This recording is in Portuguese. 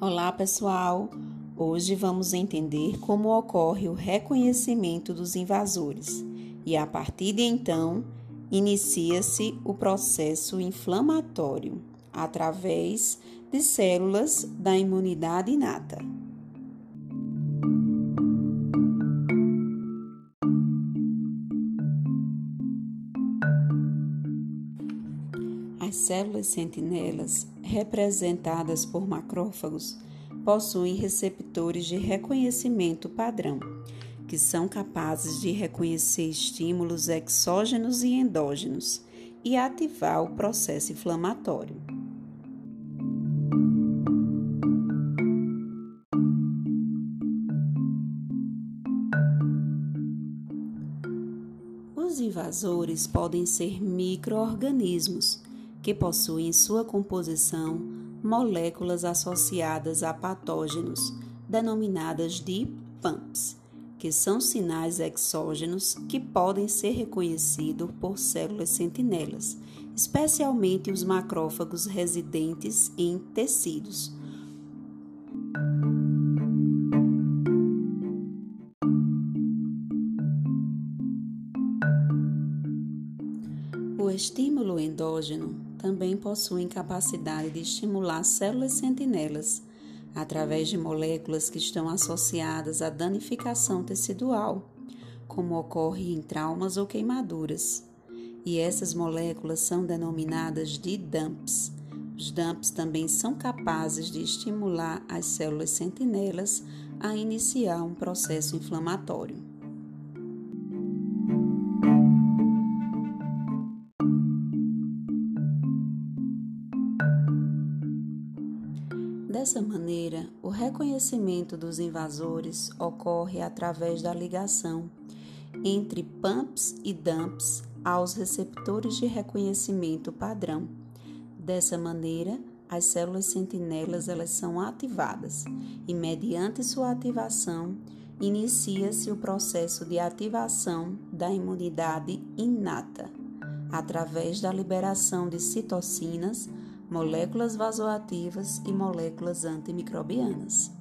Olá, pessoal! Hoje vamos entender como ocorre o reconhecimento dos invasores e, a partir de então, inicia-se o processo inflamatório através de células da imunidade inata. As células sentinelas, representadas por macrófagos, possuem receptores de reconhecimento padrão, que são capazes de reconhecer estímulos exógenos e endógenos e ativar o processo inflamatório. Os invasores podem ser microorganismos que possuem em sua composição moléculas associadas a patógenos, denominadas de PAMPs, que são sinais exógenos que podem ser reconhecidos por células sentinelas, especialmente os macrófagos residentes em tecidos. O estímulo endógeno também possuem capacidade de estimular células sentinelas através de moléculas que estão associadas à danificação tecidual, como ocorre em traumas ou queimaduras. E essas moléculas são denominadas de DAMPs. Os DAMPs também são capazes de estimular as células sentinelas a iniciar um processo inflamatório. Dessa maneira, o reconhecimento dos invasores ocorre através da ligação entre PAMPs e DAMPs aos receptores de reconhecimento padrão. Dessa maneira, as células sentinelas elas são ativadas e, mediante sua ativação, inicia-se o processo de ativação da imunidade inata, através da liberação de citocinas moléculas vasoativas e moléculas antimicrobianas.